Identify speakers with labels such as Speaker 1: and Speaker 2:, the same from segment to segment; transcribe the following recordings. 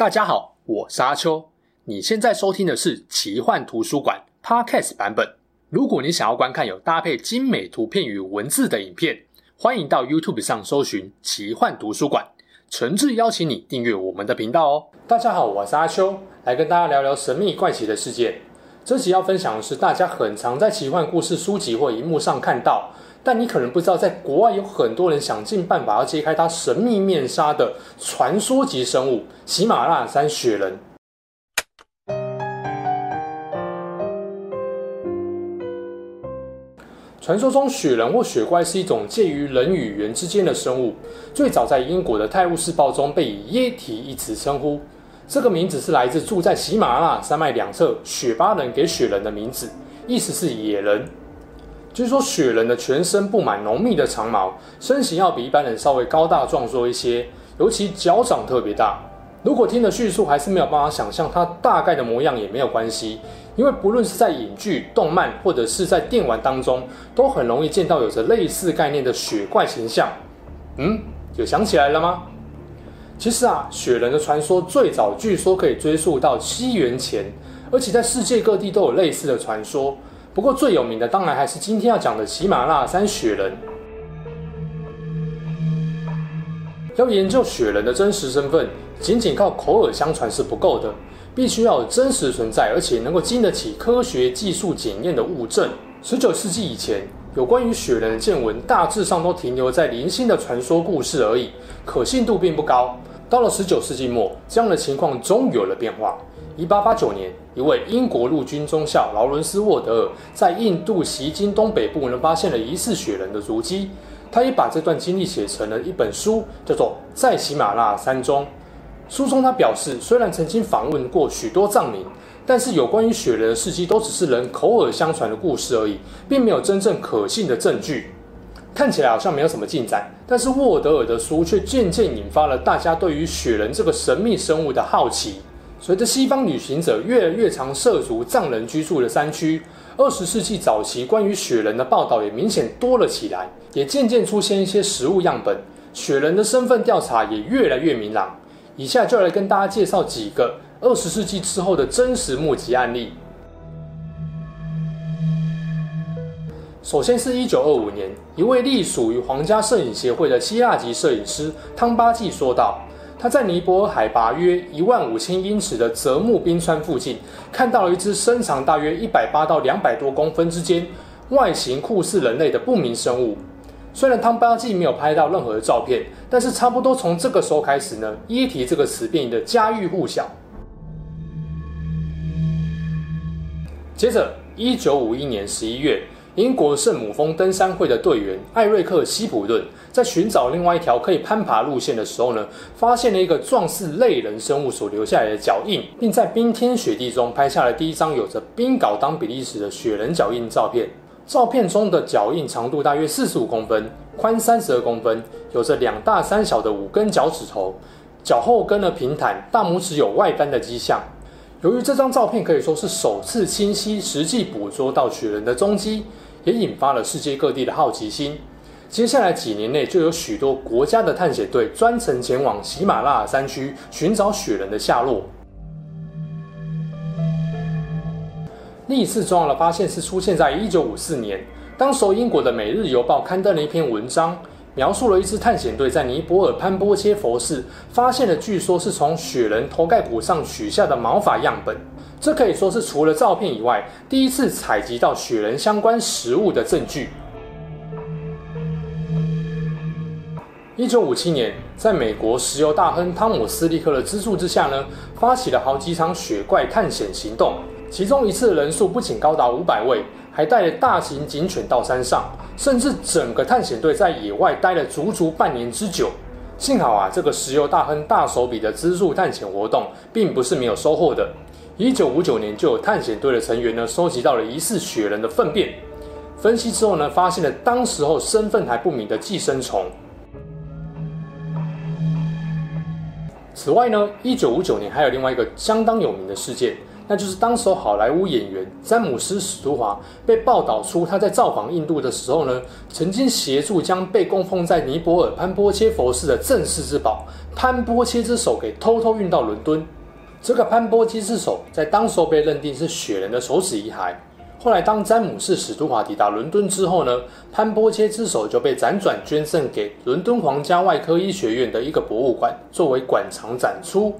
Speaker 1: 大家好，我是阿秋。你现在收听的是奇幻图书馆 Podcast 版本。如果你想要观看有搭配精美图片与文字的影片，欢迎到 YouTube 上搜寻奇幻图书馆。诚挚邀请你订阅我们的频道哦。大家好，我是阿秋，来跟大家聊聊神秘怪奇的世界。这集要分享的是大家很常在奇幻故事书籍或荧幕上看到。但你可能不知道，在国外有很多人想尽办法要揭开它神秘面纱的传说级生物——喜马拉雅山雪人。传说中，雪人或雪怪是一种介于人与猿之间的生物。最早在英国的《泰晤士报》中被以“耶提”一词称呼，这个名字是来自住在喜马拉雅山脉两侧雪巴人给雪人的名字，意思是野人。据说雪人的全身布满浓密的长毛，身形要比一般人稍微高大壮硕一些，尤其脚掌特别大。如果听的叙述还是没有办法想象它大概的模样，也没有关系，因为不论是在影剧、动漫，或者是在电玩当中，都很容易见到有着类似概念的雪怪形象。嗯，有想起来了吗？其实啊，雪人的传说最早据说可以追溯到西元前，而且在世界各地都有类似的传说。不过最有名的当然还是今天要讲的喜马拉雅山雪人。要研究雪人的真实身份，仅仅靠口耳相传是不够的，必须要有真实存在而且能够经得起科学技术检验的物证。十九世纪以前，有关于雪人的见闻大致上都停留在零星的传说故事而已，可信度并不高。到了十九世纪末，这样的情况终于有了变化。一八八九年，一位英国陆军中校劳伦斯·沃德尔在印度锡金东北部呢发现了疑似雪人的足迹。他也把这段经历写成了一本书，叫做《在喜马拉雅山中》。书中他表示，虽然曾经访问过许多藏民，但是有关于雪人的事迹都只是人口耳相传的故事而已，并没有真正可信的证据。看起来好像没有什么进展，但是沃德尔的书却渐渐引发了大家对于雪人这个神秘生物的好奇。随着西方旅行者越来越常涉足藏人居住的山区，二十世纪早期关于雪人的报道也明显多了起来，也渐渐出现一些实物样本，雪人的身份调查也越来越明朗。以下就来跟大家介绍几个二十世纪之后的真实目击案例。首先是一九二五年，一位隶属于皇家摄影协会的希腊籍摄影师汤巴季说道。他在尼泊尔海拔约一万五千英尺的泽木冰川附近，看到了一只身长大约一百八到两百多公分之间，外形酷似人类的不明生物。虽然汤巴季没有拍到任何的照片，但是差不多从这个时候开始呢，耶提这个词变得家喻户晓。接着，一九五一年十一月。英国圣母峰登山会的队员艾瑞克·希普顿在寻找另外一条可以攀爬路线的时候呢，发现了一个壮似类人生物所留下来的脚印，并在冰天雪地中拍下了第一张有着冰镐当比例尺的雪人脚印照片。照片中的脚印长度大约四十五公分，宽三十二公分，有着两大三小的五根脚趾头，脚后跟的平坦，大拇指有外翻的迹象。由于这张照片可以说是首次清晰实际捕捉到雪人的踪迹。也引发了世界各地的好奇心。接下来几年内，就有许多国家的探险队专程前往喜马拉雅山区寻找雪人的下落。另一次重要的发现是出现在一九五四年，当时英国的《每日邮报》刊登了一篇文章，描述了一支探险队在尼泊尔潘波切佛寺发现了据说是从雪人头盖骨上取下的毛发样本。这可以说是除了照片以外，第一次采集到雪人相关实物的证据。一九五七年，在美国石油大亨汤姆斯利克的资助之下呢，发起了好几场雪怪探险行动。其中一次的人数不仅高达五百位，还带了大型警犬到山上，甚至整个探险队在野外待了足足半年之久。幸好啊，这个石油大亨大手笔的资助探险活动，并不是没有收获的。一九五九年，就有探险队的成员呢，收集到了疑似雪人的粪便。分析之后呢，发现了当时候身份还不明的寄生虫。此外呢，一九五九年还有另外一个相当有名的事件，那就是当时好莱坞演员詹姆斯·史都华被报道出他在造访印度的时候呢，曾经协助将被供奉在尼泊尔潘波切佛寺的镇世之宝潘波切之手给偷偷运到伦敦。这个潘波切之手在当时被认定是雪人的手指遗骸。后来当詹姆斯·史都华抵达伦敦之后呢，潘波切之手就被辗转捐赠给伦敦皇家外科医学院的一个博物馆，作为馆藏展出。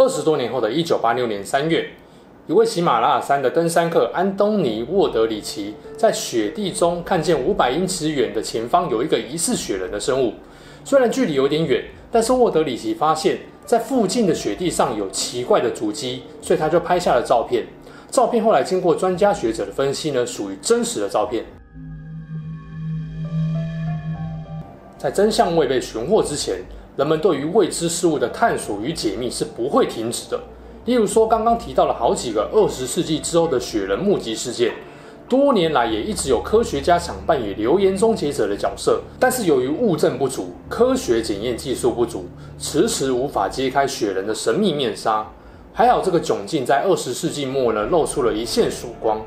Speaker 1: 二十多年后的一九八六年三月，一位喜马拉雅山的登山客安东尼·沃德里奇在雪地中看见五百英尺远的前方有一个疑似雪人的生物。虽然距离有点远，但是沃德里奇发现，在附近的雪地上有奇怪的足迹，所以他就拍下了照片。照片后来经过专家学者的分析呢，属于真实的照片。在真相未被寻获之前，人们对于未知事物的探索与解密是不会停止的。例如说，刚刚提到了好几个二十世纪之后的雪人目击事件，多年来也一直有科学家想扮演流言终结者的角色，但是由于物证不足、科学检验技术不足，迟迟无法揭开雪人的神秘面纱。还好，这个窘境在二十世纪末呢，露出了一线曙光。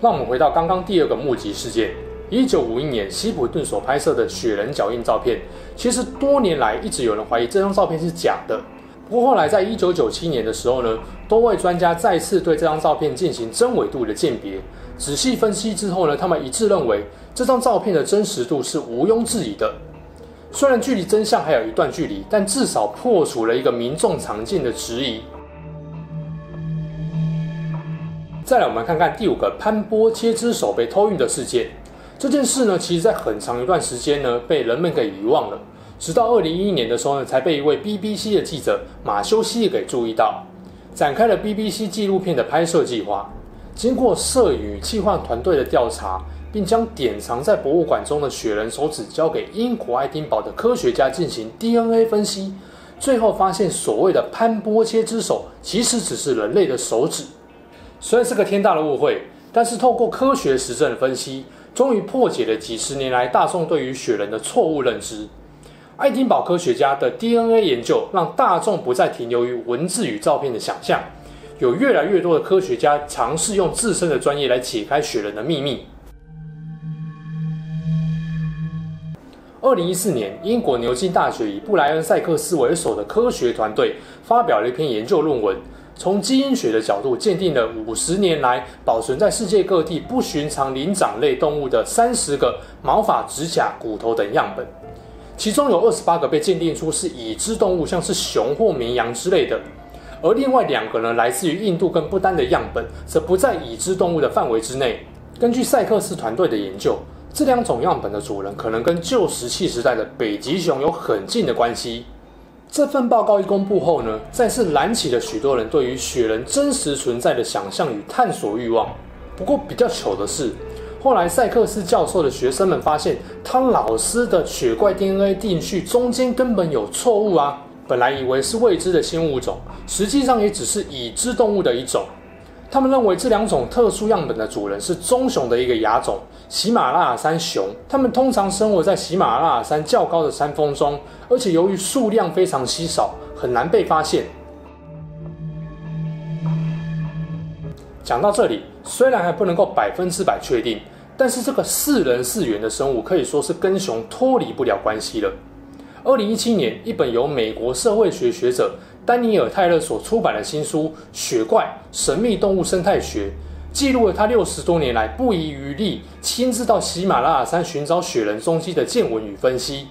Speaker 1: 让我们回到刚刚第二个目击事件。一九五一年，希普顿所拍摄的雪人脚印照片，其实多年来一直有人怀疑这张照片是假的。不过后来，在一九九七年的时候呢，多位专家再次对这张照片进行真伪度的鉴别，仔细分析之后呢，他们一致认为这张照片的真实度是毋庸置疑的。虽然距离真相还有一段距离，但至少破除了一个民众常见的质疑。再来，我们看看第五个潘波切之手被偷运的事件。这件事呢，其实在很长一段时间呢，被人们给遗忘了。直到二零一一年的时候呢，才被一位 BBC 的记者马修西给注意到，展开了 BBC 纪录片的拍摄计划。经过摄影与企划团队的调查，并将典藏在博物馆中的雪人手指交给英国爱丁堡的科学家进行 DNA 分析，最后发现所谓的潘波切之手其实只是人类的手指。虽然是个天大的误会，但是透过科学实证的分析。终于破解了几十年来大众对于雪人的错误认知。爱丁堡科学家的 DNA 研究让大众不再停留于文字与照片的想象，有越来越多的科学家尝试用自身的专业来解开雪人的秘密。二零一四年，英国牛津大学以布莱恩·塞克斯为首的科学团队发表了一篇研究论文。从基因学的角度鉴定了五十年来保存在世界各地不寻常灵长类动物的三十个毛发、指甲、骨头等样本，其中有二十八个被鉴定出是已知动物，像是熊或绵羊之类的，而另外两个呢，来自于印度跟不丹的样本，则不在已知动物的范围之内。根据赛克斯团队的研究，这两种样本的主人可能跟旧石器时代的北极熊有很近的关系。这份报告一公布后呢，再次燃起了许多人对于雪人真实存在的想象与探索欲望。不过比较糗的是，后来塞克斯教授的学生们发现，他老师的雪怪 DNA 定序中间根本有错误啊！本来以为是未知的新物种，实际上也只是已知动物的一种。他们认为这两种特殊样本的主人是棕熊的一个亚种——喜马拉雅山熊。它们通常生活在喜马拉雅山较高的山峰中，而且由于数量非常稀少，很难被发现。讲到这里，虽然还不能够百分之百确定，但是这个似人似猿的生物可以说是跟熊脱离不了关系了。二零一七年，一本由美国社会学学者丹尼尔·泰勒所出版的新书《雪怪：神秘动物生态学》，记录了他六十多年来不遗余力亲自到喜马拉雅山寻找雪人踪迹的见闻与分析。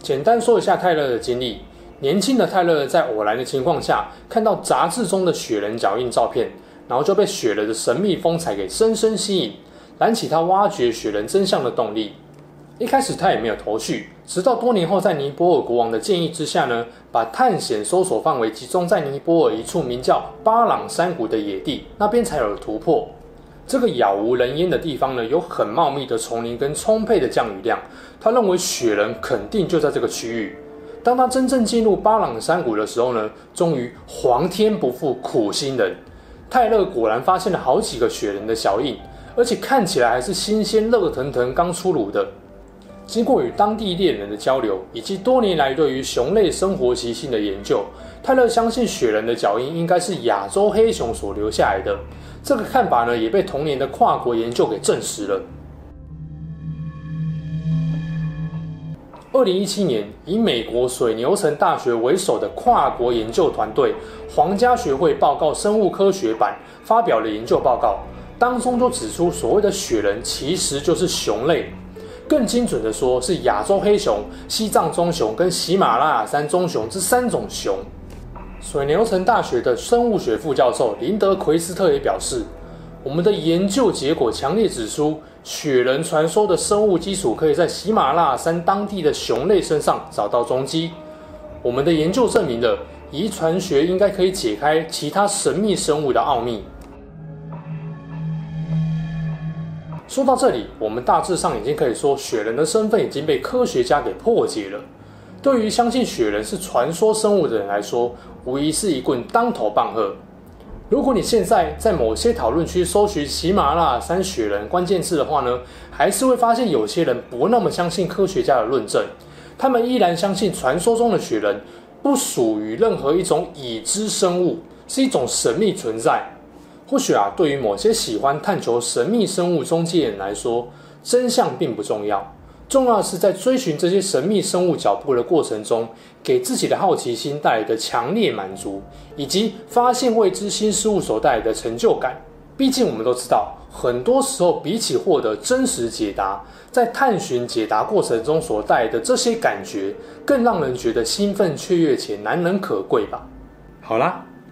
Speaker 1: 简单说一下泰勒的经历：年轻的泰勒在偶然的情况下看到杂志中的雪人脚印照片，然后就被雪人的神秘风采给深深吸引，燃起他挖掘雪人真相的动力。一开始他也没有头绪，直到多年后，在尼泊尔国王的建议之下呢，把探险搜索范围集中在尼泊尔一处名叫巴朗山谷的野地，那边才有了突破。这个杳无人烟的地方呢，有很茂密的丛林跟充沛的降雨量，他认为雪人肯定就在这个区域。当他真正进入巴朗山谷的时候呢，终于皇天不负苦心人，泰勒果然发现了好几个雪人的脚印，而且看起来还是新鲜热腾腾刚出炉的。经过与当地猎人的交流，以及多年来对于熊类生活习性的研究，泰勒相信雪人的脚印应该是亚洲黑熊所留下来的。这个看法呢，也被同年的跨国研究给证实了。二零一七年，以美国水牛城大学为首的跨国研究团队——皇家学会报告生物科学版发表了研究报告，当中就指出，所谓的雪人其实就是熊类，更精准的说，是亚洲黑熊、西藏棕熊跟喜马拉雅山棕熊这三种熊。水牛城大学的生物学副教授林德奎斯特也表示，我们的研究结果强烈指出，雪人传说的生物基础可以在喜马拉雅山当地的熊类身上找到踪迹。我们的研究证明了遗传学应该可以解开其他神秘生物的奥秘。说到这里，我们大致上已经可以说，雪人的身份已经被科学家给破解了。对于相信雪人是传说生物的人来说，无疑是一棍当头棒喝。如果你现在在某些讨论区搜寻喜马拉雅山雪人关键字的话呢，还是会发现有些人不那么相信科学家的论证，他们依然相信传说中的雪人不属于任何一种已知生物，是一种神秘存在。或许啊，对于某些喜欢探求神秘生物踪迹的人来说，真相并不重要。重要的是，在追寻这些神秘生物脚步的过程中，给自己的好奇心带来的强烈满足，以及发现未知新事物所带来的成就感。毕竟，我们都知道，很多时候比起获得真实解答，在探寻解答过程中所带来的这些感觉，更让人觉得兴奋雀跃且难能可贵吧。好啦。